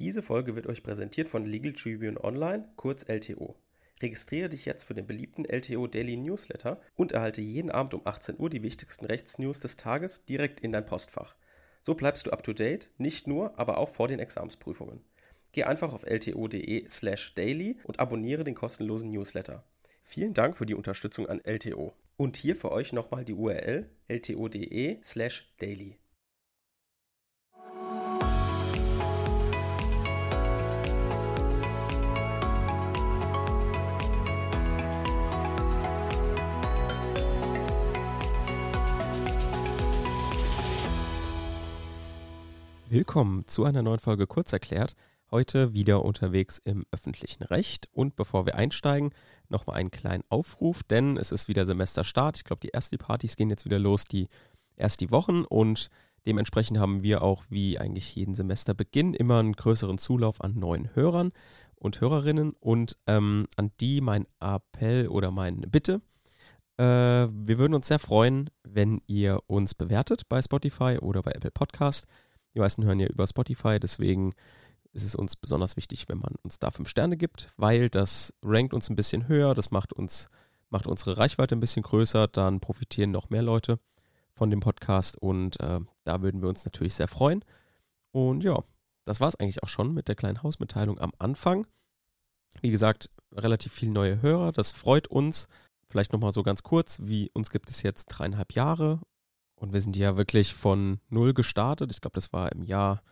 Diese Folge wird euch präsentiert von Legal Tribune Online, kurz LTO. Registriere dich jetzt für den beliebten LTO Daily Newsletter und erhalte jeden Abend um 18 Uhr die wichtigsten Rechtsnews des Tages direkt in dein Postfach. So bleibst du up to date, nicht nur, aber auch vor den Examsprüfungen. Geh einfach auf lto.de/slash daily und abonniere den kostenlosen Newsletter. Vielen Dank für die Unterstützung an LTO. Und hier für euch nochmal die URL lto.de/slash Willkommen zu einer neuen Folge Kurzerklärt. Heute wieder unterwegs im öffentlichen Recht. Und bevor wir einsteigen, nochmal einen kleinen Aufruf, denn es ist wieder Semesterstart. Ich glaube, die ersten Partys gehen jetzt wieder los, die erst die Wochen. Und dementsprechend haben wir auch, wie eigentlich jeden Semesterbeginn, immer einen größeren Zulauf an neuen Hörern und Hörerinnen. Und ähm, an die mein Appell oder meine Bitte. Äh, wir würden uns sehr freuen, wenn ihr uns bewertet bei Spotify oder bei Apple Podcast die meisten hören ja über Spotify, deswegen ist es uns besonders wichtig, wenn man uns da fünf Sterne gibt, weil das rankt uns ein bisschen höher, das macht uns, macht unsere Reichweite ein bisschen größer, dann profitieren noch mehr Leute von dem Podcast und äh, da würden wir uns natürlich sehr freuen. Und ja, das war es eigentlich auch schon mit der kleinen Hausmitteilung am Anfang. Wie gesagt, relativ viele neue Hörer, das freut uns. Vielleicht nochmal so ganz kurz, wie uns gibt es jetzt dreieinhalb Jahre und wir sind ja wirklich von null gestartet. Ich glaube, das war im Jahr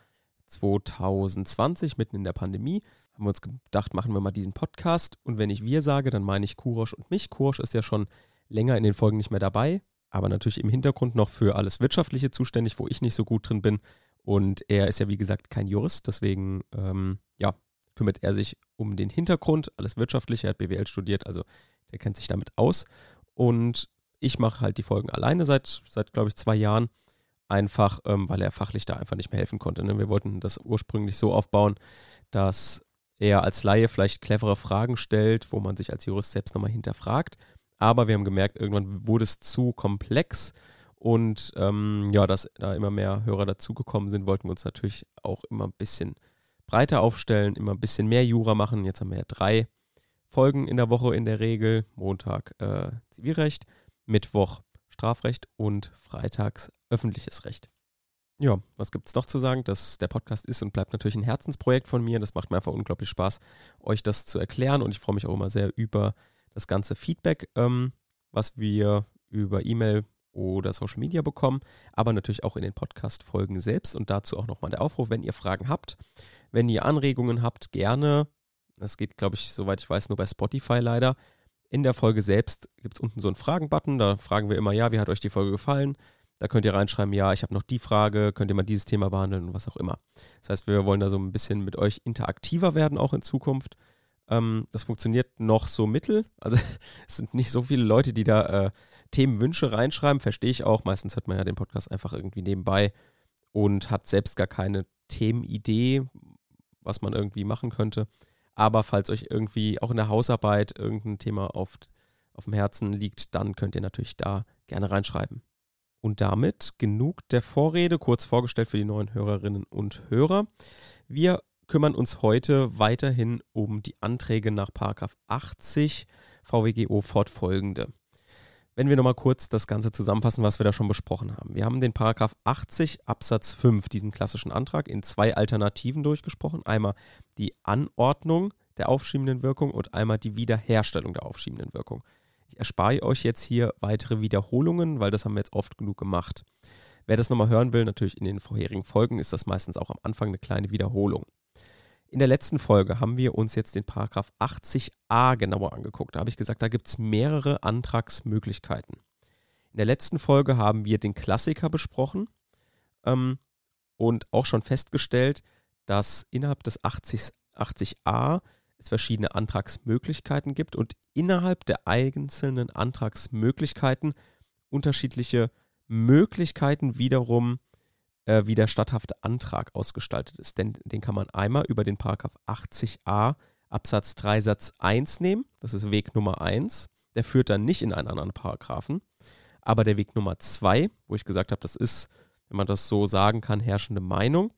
2020, mitten in der Pandemie. Haben wir uns gedacht, machen wir mal diesen Podcast. Und wenn ich wir sage, dann meine ich Kurosch und mich. Kurosch ist ja schon länger in den Folgen nicht mehr dabei, aber natürlich im Hintergrund noch für alles Wirtschaftliche zuständig, wo ich nicht so gut drin bin. Und er ist ja, wie gesagt, kein Jurist, deswegen ähm, ja, kümmert er sich um den Hintergrund, alles Wirtschaftliche. Er hat BWL studiert, also der kennt sich damit aus. Und ich mache halt die Folgen alleine seit, seit glaube ich, zwei Jahren. Einfach, ähm, weil er fachlich da einfach nicht mehr helfen konnte. Ne? Wir wollten das ursprünglich so aufbauen, dass er als Laie vielleicht clevere Fragen stellt, wo man sich als Jurist selbst nochmal hinterfragt. Aber wir haben gemerkt, irgendwann wurde es zu komplex und ähm, ja, dass da immer mehr Hörer dazugekommen sind, wollten wir uns natürlich auch immer ein bisschen breiter aufstellen, immer ein bisschen mehr Jura machen. Jetzt haben wir ja drei Folgen in der Woche in der Regel. Montag äh, Zivilrecht, Mittwoch Strafrecht und freitags öffentliches Recht. Ja, was gibt es noch zu sagen? Das, der Podcast ist und bleibt natürlich ein Herzensprojekt von mir. Das macht mir einfach unglaublich Spaß, euch das zu erklären und ich freue mich auch immer sehr über das ganze Feedback, ähm, was wir über E-Mail oder Social Media bekommen, aber natürlich auch in den Podcast-Folgen selbst und dazu auch nochmal der Aufruf, wenn ihr Fragen habt, wenn ihr Anregungen habt, gerne. Das geht, glaube ich, soweit ich weiß, nur bei Spotify leider. In der Folge selbst gibt es unten so einen Fragen-Button. Da fragen wir immer, ja, wie hat euch die Folge gefallen? Da könnt ihr reinschreiben, ja, ich habe noch die Frage, könnt ihr mal dieses Thema behandeln und was auch immer. Das heißt, wir wollen da so ein bisschen mit euch interaktiver werden, auch in Zukunft. Ähm, das funktioniert noch so mittel. Also es sind nicht so viele Leute, die da äh, Themenwünsche reinschreiben, verstehe ich auch. Meistens hört man ja den Podcast einfach irgendwie nebenbei und hat selbst gar keine Themenidee, was man irgendwie machen könnte. Aber falls euch irgendwie auch in der Hausarbeit irgendein Thema auf, auf dem Herzen liegt, dann könnt ihr natürlich da gerne reinschreiben. Und damit genug der Vorrede, kurz vorgestellt für die neuen Hörerinnen und Hörer. Wir kümmern uns heute weiterhin um die Anträge nach 80 VWGO fortfolgende. Wenn wir nochmal kurz das Ganze zusammenfassen, was wir da schon besprochen haben. Wir haben den Paragraph 80 Absatz 5, diesen klassischen Antrag, in zwei Alternativen durchgesprochen. Einmal die Anordnung der aufschiebenden Wirkung und einmal die Wiederherstellung der aufschiebenden Wirkung. Ich erspare euch jetzt hier weitere Wiederholungen, weil das haben wir jetzt oft genug gemacht. Wer das nochmal hören will, natürlich in den vorherigen Folgen, ist das meistens auch am Anfang eine kleine Wiederholung. In der letzten Folge haben wir uns jetzt den Paragraph 80a genauer angeguckt. Da habe ich gesagt, da gibt es mehrere Antragsmöglichkeiten. In der letzten Folge haben wir den Klassiker besprochen ähm, und auch schon festgestellt, dass innerhalb des 80, 80a es verschiedene Antragsmöglichkeiten gibt und innerhalb der einzelnen Antragsmöglichkeiten unterschiedliche Möglichkeiten wiederum äh, wie der statthafte Antrag ausgestaltet ist. Denn den kann man einmal über den Paragraph 80a Absatz 3 Satz 1 nehmen. Das ist Weg Nummer 1. Der führt dann nicht in einen anderen Paragraphen. Aber der Weg Nummer 2, wo ich gesagt habe, das ist, wenn man das so sagen kann, herrschende Meinung,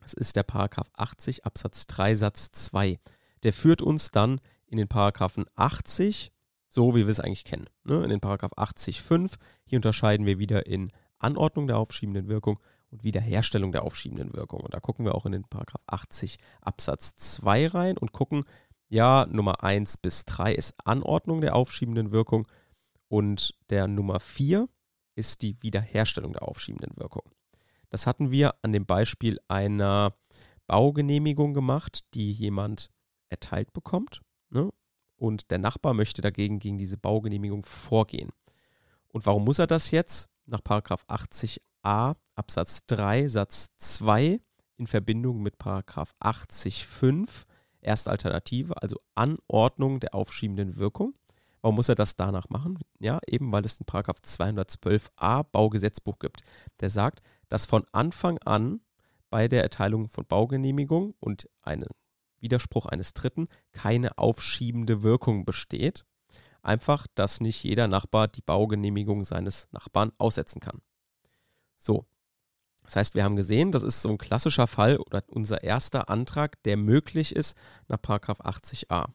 Das ist der Paragraph 80 Absatz 3 Satz 2. Der führt uns dann in den Paragraphen 80, so wie wir es eigentlich kennen. Ne? In den Paragraph 80.5. Hier unterscheiden wir wieder in Anordnung der aufschiebenden Wirkung und Wiederherstellung der aufschiebenden Wirkung. Und da gucken wir auch in den Paragraph 80 Absatz 2 rein und gucken, ja, Nummer 1 bis 3 ist Anordnung der aufschiebenden Wirkung und der Nummer 4 ist die Wiederherstellung der aufschiebenden Wirkung. Das hatten wir an dem Beispiel einer Baugenehmigung gemacht, die jemand erteilt bekommt. Ne? Und der Nachbar möchte dagegen gegen diese Baugenehmigung vorgehen. Und warum muss er das jetzt? Nach 80a Absatz 3 Satz 2 in Verbindung mit 80.5 erste Alternative, also Anordnung der aufschiebenden Wirkung. Warum muss er das danach machen? Ja, eben weil es den Paragraph 212a Baugesetzbuch gibt, der sagt, dass von Anfang an bei der Erteilung von Baugenehmigung und einem Widerspruch eines Dritten keine aufschiebende Wirkung besteht. Einfach, dass nicht jeder Nachbar die Baugenehmigung seines Nachbarn aussetzen kann. So. Das heißt, wir haben gesehen, das ist so ein klassischer Fall oder unser erster Antrag, der möglich ist nach 80a.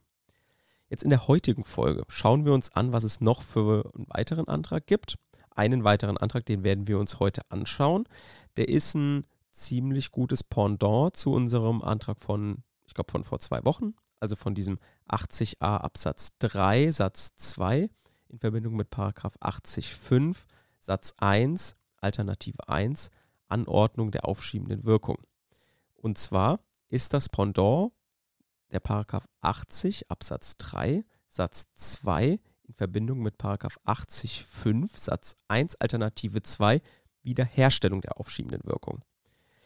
Jetzt in der heutigen Folge schauen wir uns an, was es noch für einen weiteren Antrag gibt. Einen weiteren Antrag, den werden wir uns heute anschauen. Der ist ein ziemlich gutes Pendant zu unserem Antrag von, ich glaube, von vor zwei Wochen, also von diesem 80a Absatz 3 Satz 2 in Verbindung mit Paragraph 80.5 Satz 1 Alternative 1 Anordnung der aufschiebenden Wirkung. Und zwar ist das Pendant der Paragraph 80 Absatz 3 Satz 2 in Verbindung mit Paragraph 80.5 Satz 1 Alternative 2 Wiederherstellung der aufschiebenden Wirkung.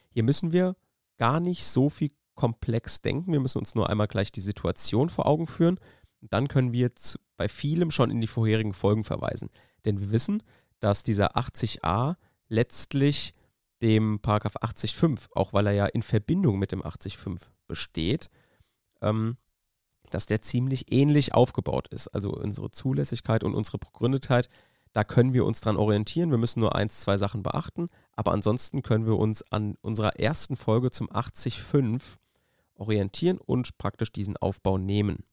Hier müssen wir gar nicht so viel komplex denken. Wir müssen uns nur einmal gleich die Situation vor Augen führen. Dann können wir bei vielem schon in die vorherigen Folgen verweisen. Denn wir wissen, dass dieser 80a letztlich dem Paragraph 80.5, auch weil er ja in Verbindung mit dem 80.5 besteht, ähm, dass der ziemlich ähnlich aufgebaut ist. Also unsere Zulässigkeit und unsere Begründetheit, da können wir uns dran orientieren. Wir müssen nur eins, zwei Sachen beachten. Aber ansonsten können wir uns an unserer ersten Folge zum 80.5 orientieren und praktisch diesen Aufbau nehmen.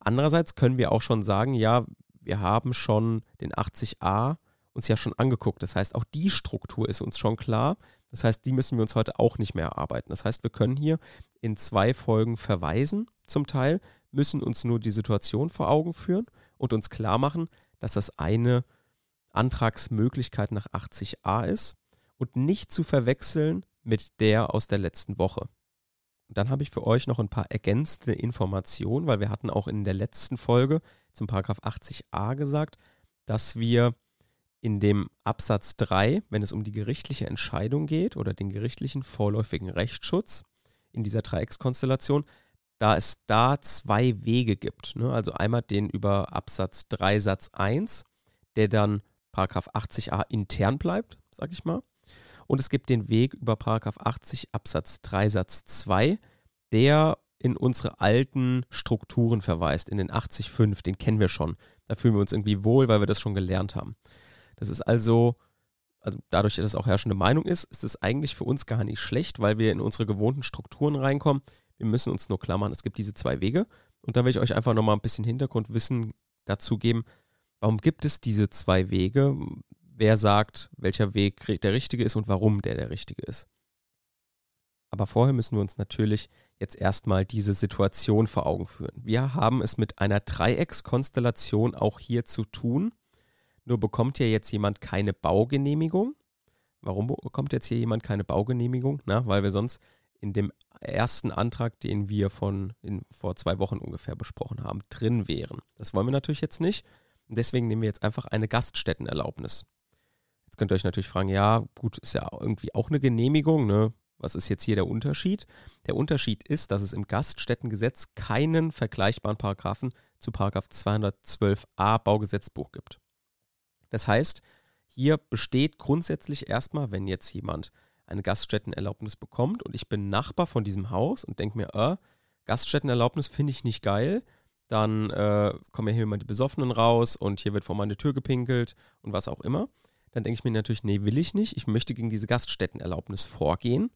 Andererseits können wir auch schon sagen, ja, wir haben schon den 80a uns ja schon angeguckt. Das heißt, auch die Struktur ist uns schon klar. Das heißt, die müssen wir uns heute auch nicht mehr erarbeiten. Das heißt, wir können hier in zwei Folgen verweisen, zum Teil, müssen uns nur die Situation vor Augen führen und uns klar machen, dass das eine Antragsmöglichkeit nach 80a ist und nicht zu verwechseln mit der aus der letzten Woche. Und dann habe ich für euch noch ein paar ergänzende Informationen, weil wir hatten auch in der letzten Folge zum Paragraph 80a gesagt, dass wir in dem Absatz 3, wenn es um die gerichtliche Entscheidung geht oder den gerichtlichen vorläufigen Rechtsschutz in dieser Dreieckskonstellation, da es da zwei Wege gibt. Ne? Also einmal den über Absatz 3 Satz 1, der dann Paragraph 80a intern bleibt, sag ich mal. Und es gibt den Weg über Paragraph 80 Absatz 3 Satz 2, der in unsere alten Strukturen verweist, in den 80.5, den kennen wir schon. Da fühlen wir uns irgendwie wohl, weil wir das schon gelernt haben. Das ist also, also dadurch, dass es auch herrschende Meinung ist, ist es eigentlich für uns gar nicht schlecht, weil wir in unsere gewohnten Strukturen reinkommen. Wir müssen uns nur klammern, es gibt diese zwei Wege. Und da will ich euch einfach nochmal ein bisschen Hintergrundwissen dazu geben. Warum gibt es diese zwei Wege? Wer sagt, welcher Weg der richtige ist und warum der der richtige ist? Aber vorher müssen wir uns natürlich jetzt erstmal diese Situation vor Augen führen. Wir haben es mit einer Dreieckskonstellation auch hier zu tun. Nur bekommt ja jetzt jemand keine Baugenehmigung. Warum bekommt jetzt hier jemand keine Baugenehmigung? Na, weil wir sonst in dem ersten Antrag, den wir von in, vor zwei Wochen ungefähr besprochen haben, drin wären. Das wollen wir natürlich jetzt nicht. Deswegen nehmen wir jetzt einfach eine Gaststättenerlaubnis. Jetzt könnt ihr euch natürlich fragen, ja, gut, ist ja irgendwie auch eine Genehmigung, ne? Was ist jetzt hier der Unterschied? Der Unterschied ist, dass es im Gaststättengesetz keinen vergleichbaren Paragraphen zu Paragraph 212a Baugesetzbuch gibt. Das heißt, hier besteht grundsätzlich erstmal, wenn jetzt jemand eine Gaststättenerlaubnis bekommt und ich bin Nachbar von diesem Haus und denke mir, äh, Gaststättenerlaubnis finde ich nicht geil, dann äh, kommen ja hier immer die Besoffenen raus und hier wird vor meine Tür gepinkelt und was auch immer. Dann denke ich mir natürlich, nee, will ich nicht. Ich möchte gegen diese Gaststättenerlaubnis vorgehen.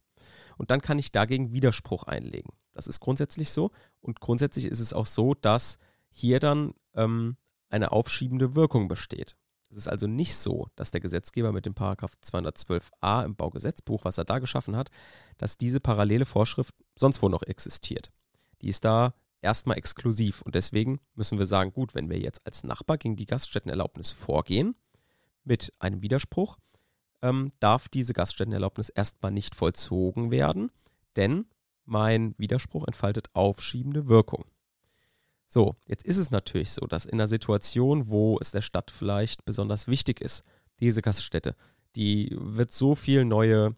und dann kann ich dagegen Widerspruch einlegen. Das ist grundsätzlich so und grundsätzlich ist es auch so, dass hier dann ähm, eine aufschiebende Wirkung besteht. Es ist also nicht so, dass der Gesetzgeber mit dem Paragraph 212a im Baugesetzbuch, was er da geschaffen hat, dass diese parallele Vorschrift sonst wo noch existiert. Die ist da erstmal exklusiv und deswegen müssen wir sagen, gut, wenn wir jetzt als Nachbar gegen die Gaststättenerlaubnis vorgehen mit einem Widerspruch, ähm, darf diese Gaststättenerlaubnis erstmal nicht vollzogen werden, denn mein Widerspruch entfaltet aufschiebende Wirkung. So, jetzt ist es natürlich so, dass in einer Situation, wo es der Stadt vielleicht besonders wichtig ist, diese Gaststätte, die wird so viel neue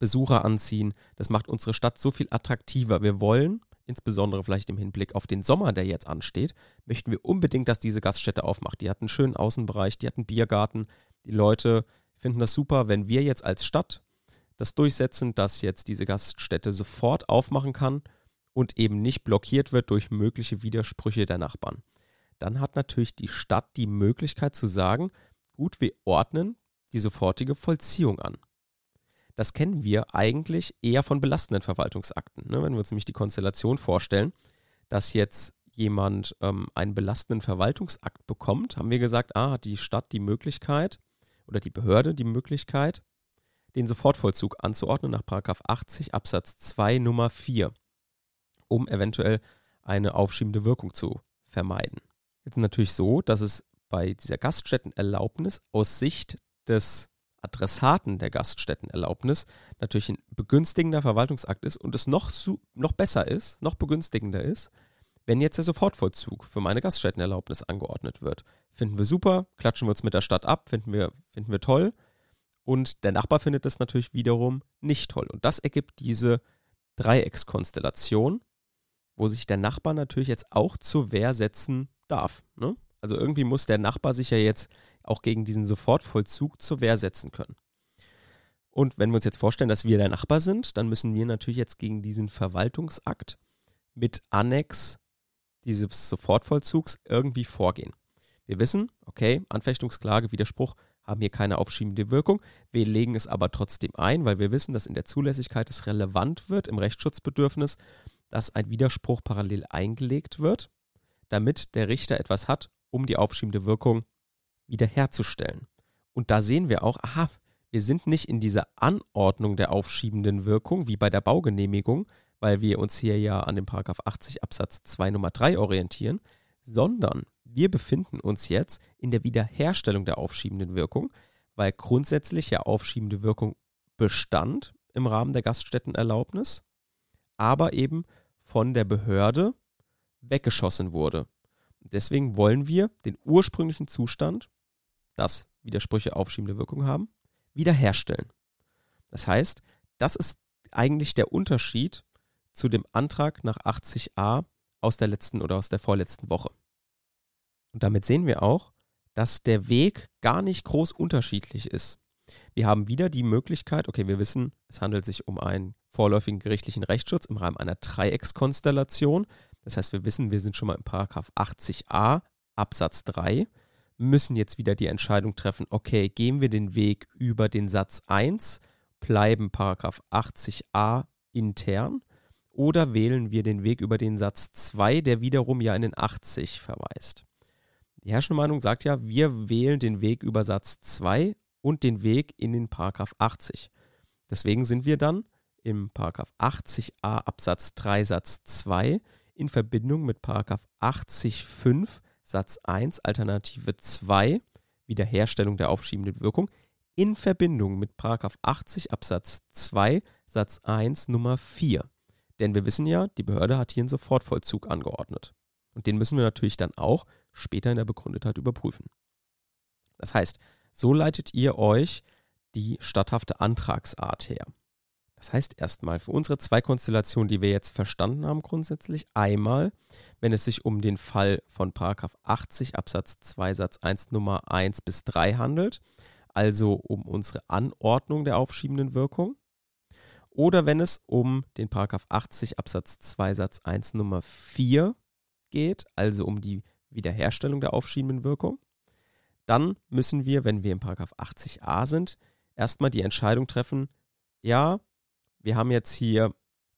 Besucher anziehen, das macht unsere Stadt so viel attraktiver. Wir wollen, insbesondere vielleicht im Hinblick auf den Sommer, der jetzt ansteht, möchten wir unbedingt, dass diese Gaststätte aufmacht. Die hat einen schönen Außenbereich, die hat einen Biergarten. Die Leute finden das super, wenn wir jetzt als Stadt das durchsetzen, dass jetzt diese Gaststätte sofort aufmachen kann und eben nicht blockiert wird durch mögliche Widersprüche der Nachbarn. Dann hat natürlich die Stadt die Möglichkeit zu sagen, gut, wir ordnen die sofortige Vollziehung an. Das kennen wir eigentlich eher von belastenden Verwaltungsakten. Ne? Wenn wir uns nämlich die Konstellation vorstellen, dass jetzt jemand ähm, einen belastenden Verwaltungsakt bekommt, haben wir gesagt, ah, hat die Stadt die Möglichkeit oder die Behörde die Möglichkeit, den Sofortvollzug anzuordnen nach 80 Absatz 2 Nummer 4 um eventuell eine aufschiebende Wirkung zu vermeiden. Jetzt ist natürlich so, dass es bei dieser Gaststättenerlaubnis aus Sicht des Adressaten der Gaststättenerlaubnis natürlich ein begünstigender Verwaltungsakt ist und es noch, noch besser ist, noch begünstigender ist, wenn jetzt der Sofortvollzug für meine Gaststättenerlaubnis angeordnet wird. Finden wir super, klatschen wir uns mit der Stadt ab, finden wir, finden wir toll. Und der Nachbar findet das natürlich wiederum nicht toll. Und das ergibt diese Dreieckskonstellation, wo sich der Nachbar natürlich jetzt auch zur Wehr setzen darf. Ne? Also irgendwie muss der Nachbar sich ja jetzt auch gegen diesen Sofortvollzug zur Wehr setzen können. Und wenn wir uns jetzt vorstellen, dass wir der Nachbar sind, dann müssen wir natürlich jetzt gegen diesen Verwaltungsakt mit Annex dieses Sofortvollzugs irgendwie vorgehen. Wir wissen, okay, Anfechtungsklage, Widerspruch haben hier keine aufschiebende Wirkung. Wir legen es aber trotzdem ein, weil wir wissen, dass in der Zulässigkeit es relevant wird im Rechtsschutzbedürfnis, dass ein Widerspruch parallel eingelegt wird, damit der Richter etwas hat, um die aufschiebende Wirkung wiederherzustellen. Und da sehen wir auch, aha, wir sind nicht in dieser Anordnung der aufschiebenden Wirkung wie bei der Baugenehmigung, weil wir uns hier ja an dem Paragraph 80 Absatz 2 Nummer 3 orientieren, sondern wir befinden uns jetzt in der Wiederherstellung der aufschiebenden Wirkung, weil grundsätzlich ja aufschiebende Wirkung bestand im Rahmen der Gaststättenerlaubnis, aber eben von der Behörde weggeschossen wurde. Deswegen wollen wir den ursprünglichen Zustand, dass Widersprüche aufschiebende Wirkung haben, wiederherstellen. Das heißt, das ist eigentlich der Unterschied zu dem Antrag nach 80a aus der letzten oder aus der vorletzten Woche. Und damit sehen wir auch, dass der Weg gar nicht groß unterschiedlich ist. Wir haben wieder die Möglichkeit, okay, wir wissen, es handelt sich um einen vorläufigen gerichtlichen Rechtsschutz im Rahmen einer Dreieckskonstellation. Das heißt, wir wissen, wir sind schon mal im Paragraph 80a Absatz 3, müssen jetzt wieder die Entscheidung treffen, okay, gehen wir den Weg über den Satz 1, bleiben Paragraph 80a intern oder wählen wir den Weg über den Satz 2, der wiederum ja in den 80 verweist. Die herrschende Meinung sagt ja, wir wählen den Weg über Satz 2 und den Weg in den Paragraph 80. Deswegen sind wir dann im 80a Absatz 3 Satz 2 in Verbindung mit 80.5 Satz 1 Alternative 2 Wiederherstellung der aufschiebenden Wirkung in Verbindung mit 80 Absatz 2 Satz 1 Nummer 4. Denn wir wissen ja, die Behörde hat hier einen Sofortvollzug angeordnet. Und den müssen wir natürlich dann auch später in der Begründetheit überprüfen. Das heißt, so leitet ihr euch die statthafte Antragsart her. Das heißt erstmal für unsere zwei Konstellationen, die wir jetzt verstanden haben, grundsätzlich einmal, wenn es sich um den Fall von 80 Absatz 2 Satz 1 Nummer 1 bis 3 handelt, also um unsere Anordnung der aufschiebenden Wirkung, oder wenn es um den 80 Absatz 2 Satz 1 Nummer 4 geht, also um die Wiederherstellung der aufschiebenden Wirkung, dann müssen wir, wenn wir im 80a sind, erstmal die Entscheidung treffen, ja, wir haben jetzt hier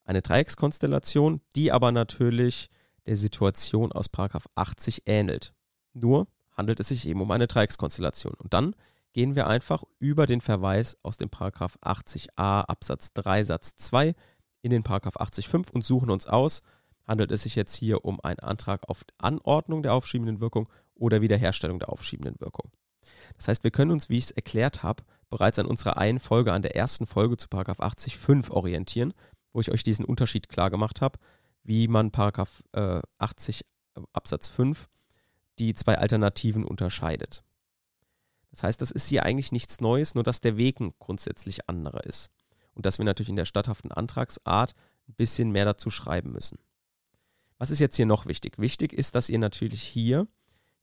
eine Dreieckskonstellation, die aber natürlich der Situation aus 80 ähnelt. Nur handelt es sich eben um eine Dreieckskonstellation. Und dann gehen wir einfach über den Verweis aus dem 80a Absatz 3 Satz 2 in den 80.5 und suchen uns aus, handelt es sich jetzt hier um einen Antrag auf Anordnung der aufschiebenden Wirkung oder Wiederherstellung der aufschiebenden Wirkung. Das heißt, wir können uns, wie ich es erklärt habe, bereits an unserer einen Folge, an der ersten Folge zu 80.5 orientieren, wo ich euch diesen Unterschied klar gemacht habe, wie man Paragraph äh, 80 Absatz 5 die zwei Alternativen unterscheidet. Das heißt, das ist hier eigentlich nichts Neues, nur dass der Weg grundsätzlich anderer ist. Und dass wir natürlich in der statthaften Antragsart ein bisschen mehr dazu schreiben müssen. Was ist jetzt hier noch wichtig? Wichtig ist, dass ihr natürlich hier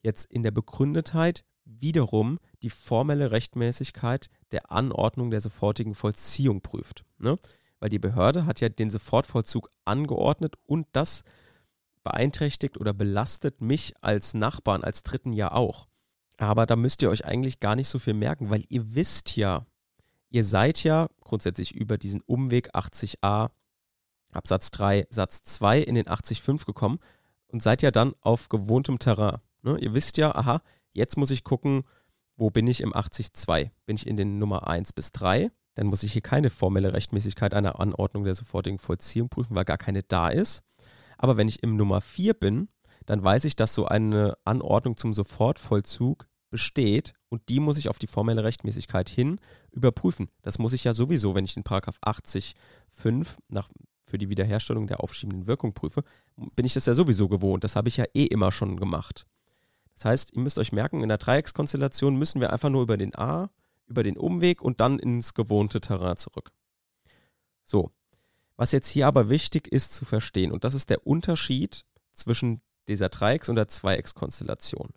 jetzt in der Begründetheit wiederum die formelle Rechtmäßigkeit der Anordnung der sofortigen Vollziehung prüft. Ne? Weil die Behörde hat ja den Sofortvollzug angeordnet und das beeinträchtigt oder belastet mich als Nachbarn, als Dritten ja auch. Aber da müsst ihr euch eigentlich gar nicht so viel merken, weil ihr wisst ja, ihr seid ja grundsätzlich über diesen Umweg 80a Absatz 3 Satz 2 in den 80.5 gekommen und seid ja dann auf gewohntem Terrain. Ne? Ihr wisst ja, aha, jetzt muss ich gucken, wo bin ich im 80.2? Bin ich in den Nummer 1 bis 3? Dann muss ich hier keine formelle Rechtmäßigkeit einer Anordnung der sofortigen Vollziehung prüfen, weil gar keine da ist. Aber wenn ich im Nummer 4 bin, dann weiß ich, dass so eine Anordnung zum Sofortvollzug besteht und die muss ich auf die formelle Rechtmäßigkeit hin überprüfen. Das muss ich ja sowieso, wenn ich den Paragraph 80 5 nach, für die Wiederherstellung der aufschiebenden Wirkung prüfe, bin ich das ja sowieso gewohnt. Das habe ich ja eh immer schon gemacht. Das heißt, ihr müsst euch merken, in der Dreieckskonstellation müssen wir einfach nur über den A, über den Umweg und dann ins gewohnte Terrain zurück. So, was jetzt hier aber wichtig ist zu verstehen, und das ist der Unterschied zwischen dieser Dreiecks- und der Zweieckskonstellation.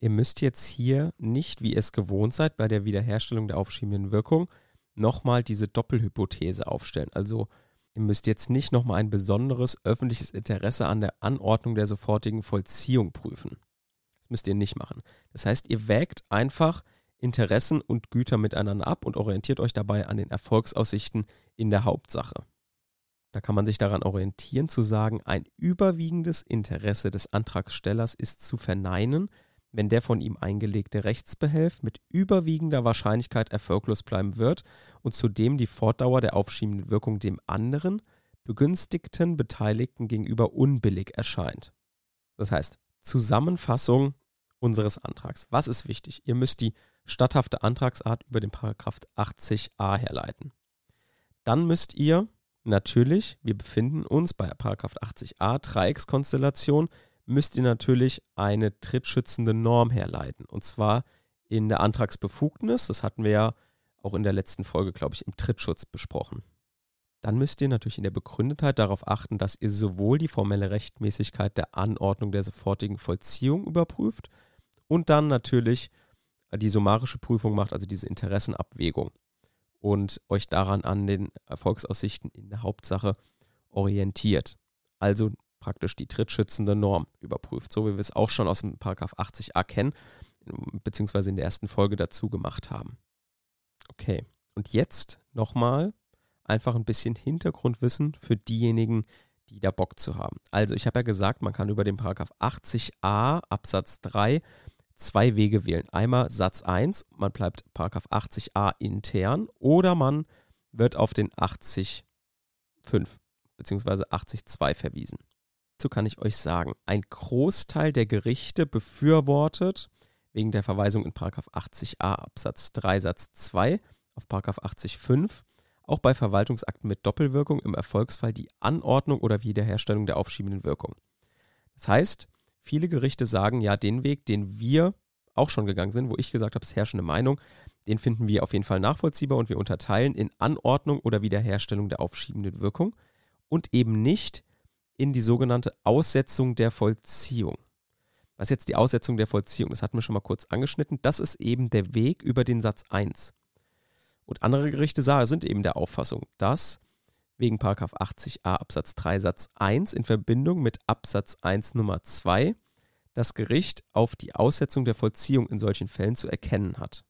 Ihr müsst jetzt hier nicht, wie ihr es gewohnt seid, bei der Wiederherstellung der aufschiebenden Wirkung nochmal diese Doppelhypothese aufstellen. Also ihr müsst jetzt nicht nochmal ein besonderes öffentliches Interesse an der Anordnung der sofortigen Vollziehung prüfen. Müsst ihr nicht machen. Das heißt, ihr wägt einfach Interessen und Güter miteinander ab und orientiert euch dabei an den Erfolgsaussichten in der Hauptsache. Da kann man sich daran orientieren zu sagen, ein überwiegendes Interesse des Antragstellers ist zu verneinen, wenn der von ihm eingelegte Rechtsbehelf mit überwiegender Wahrscheinlichkeit erfolglos bleiben wird und zudem die Fortdauer der aufschiebenden Wirkung dem anderen, begünstigten Beteiligten gegenüber unbillig erscheint. Das heißt, Zusammenfassung unseres Antrags. Was ist wichtig? Ihr müsst die statthafte Antragsart über den Paragraph 80a herleiten. Dann müsst ihr natürlich, wir befinden uns bei Paragraph 80a Dreieckskonstellation, müsst ihr natürlich eine trittschützende Norm herleiten. Und zwar in der Antragsbefugnis. Das hatten wir ja auch in der letzten Folge, glaube ich, im Trittschutz besprochen. Dann müsst ihr natürlich in der Begründetheit darauf achten, dass ihr sowohl die formelle Rechtmäßigkeit der Anordnung der sofortigen Vollziehung überprüft und dann natürlich die summarische Prüfung macht, also diese Interessenabwägung und euch daran an den Erfolgsaussichten in der Hauptsache orientiert. Also praktisch die trittschützende Norm überprüft, so wie wir es auch schon aus dem Paragraph 80a kennen, beziehungsweise in der ersten Folge dazu gemacht haben. Okay, und jetzt nochmal einfach ein bisschen Hintergrundwissen für diejenigen, die da Bock zu haben. Also ich habe ja gesagt, man kann über den Paragraph 80a Absatz 3 zwei Wege wählen. Einmal Satz 1, man bleibt 80a intern oder man wird auf den 80.5 bzw. 80.2 verwiesen. Dazu kann ich euch sagen, ein Großteil der Gerichte befürwortet wegen der Verweisung in 80a Absatz 3 Satz 2 auf 80.5 auch bei Verwaltungsakten mit Doppelwirkung im Erfolgsfall die Anordnung oder Wiederherstellung der aufschiebenden Wirkung. Das heißt, Viele Gerichte sagen ja, den Weg, den wir auch schon gegangen sind, wo ich gesagt habe, es herrschende Meinung, den finden wir auf jeden Fall nachvollziehbar und wir unterteilen in Anordnung oder Wiederherstellung der aufschiebenden Wirkung und eben nicht in die sogenannte Aussetzung der Vollziehung. Was jetzt die Aussetzung der Vollziehung? Das hatten wir schon mal kurz angeschnitten. Das ist eben der Weg über den Satz 1. Und andere Gerichte sind eben der Auffassung, dass wegen 80a Absatz 3 Satz 1 in Verbindung mit Absatz 1 Nummer 2 das Gericht auf die Aussetzung der Vollziehung in solchen Fällen zu erkennen hat.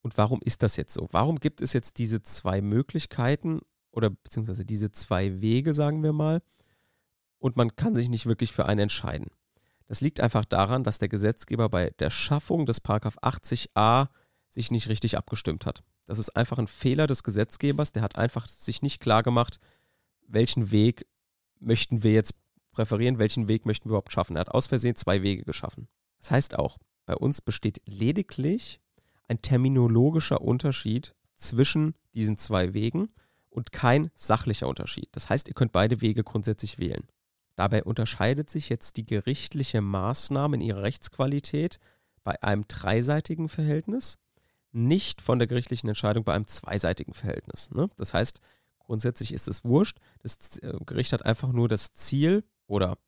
Und warum ist das jetzt so? Warum gibt es jetzt diese zwei Möglichkeiten oder beziehungsweise diese zwei Wege, sagen wir mal, und man kann sich nicht wirklich für einen entscheiden. Das liegt einfach daran, dass der Gesetzgeber bei der Schaffung des Paragraph 80a sich nicht richtig abgestimmt hat. Das ist einfach ein Fehler des Gesetzgebers, der hat einfach sich nicht klar gemacht, welchen Weg möchten wir jetzt präferieren, welchen Weg möchten wir überhaupt schaffen. Er hat aus Versehen zwei Wege geschaffen. Das heißt auch, bei uns besteht lediglich ein terminologischer Unterschied zwischen diesen zwei Wegen und kein sachlicher Unterschied. Das heißt, ihr könnt beide Wege grundsätzlich wählen. Dabei unterscheidet sich jetzt die gerichtliche Maßnahme in ihrer Rechtsqualität bei einem dreiseitigen Verhältnis nicht von der gerichtlichen Entscheidung bei einem zweiseitigen Verhältnis. Ne? Das heißt, grundsätzlich ist es wurscht. Das äh, Gericht hat einfach nur das Ziel oder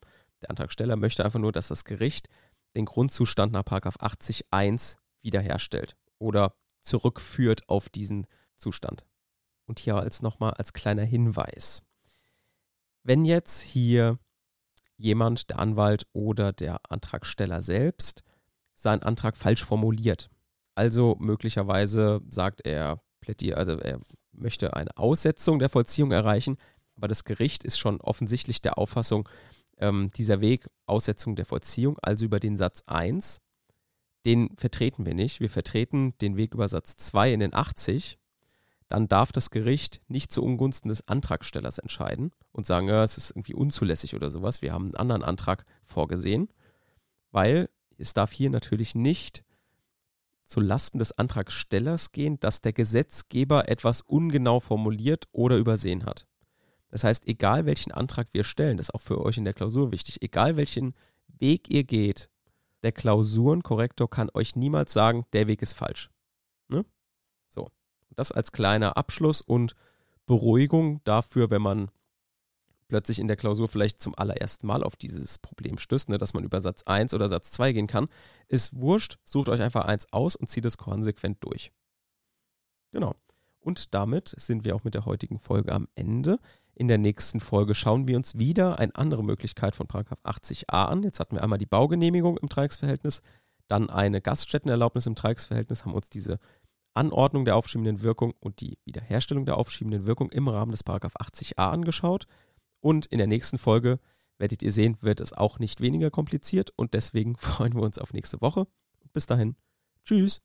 der Antragsteller möchte einfach nur, dass das Gericht den Grundzustand nach 80.1 wiederherstellt oder zurückführt auf diesen Zustand. Und hier als nochmal als kleiner Hinweis. Wenn jetzt hier jemand, der Anwalt oder der Antragsteller selbst, seinen Antrag falsch formuliert, also möglicherweise sagt er, plädiert, also er möchte eine Aussetzung der Vollziehung erreichen, aber das Gericht ist schon offensichtlich der Auffassung, ähm, dieser Weg Aussetzung der Vollziehung, also über den Satz 1, den vertreten wir nicht. Wir vertreten den Weg über Satz 2 in den 80. Dann darf das Gericht nicht zu Ungunsten des Antragstellers entscheiden und sagen, ja, es ist irgendwie unzulässig oder sowas. Wir haben einen anderen Antrag vorgesehen, weil es darf hier natürlich nicht zu Lasten des Antragstellers gehen, dass der Gesetzgeber etwas ungenau formuliert oder übersehen hat. Das heißt, egal welchen Antrag wir stellen, das ist auch für euch in der Klausur wichtig, egal welchen Weg ihr geht, der Klausurenkorrektor kann euch niemals sagen, der Weg ist falsch. Ne? So. Das als kleiner Abschluss und Beruhigung dafür, wenn man plötzlich in der Klausur vielleicht zum allerersten Mal auf dieses Problem stößt, ne, dass man über Satz 1 oder Satz 2 gehen kann, ist wurscht, sucht euch einfach eins aus und zieht es konsequent durch. Genau. Und damit sind wir auch mit der heutigen Folge am Ende. In der nächsten Folge schauen wir uns wieder eine andere Möglichkeit von 80a an. Jetzt hatten wir einmal die Baugenehmigung im Dreiecksverhältnis, dann eine Gaststättenerlaubnis im Dreiecksverhältnis, haben uns diese Anordnung der aufschiebenden Wirkung und die Wiederherstellung der aufschiebenden Wirkung im Rahmen des 80a angeschaut. Und in der nächsten Folge werdet ihr sehen, wird es auch nicht weniger kompliziert und deswegen freuen wir uns auf nächste Woche. Bis dahin, tschüss.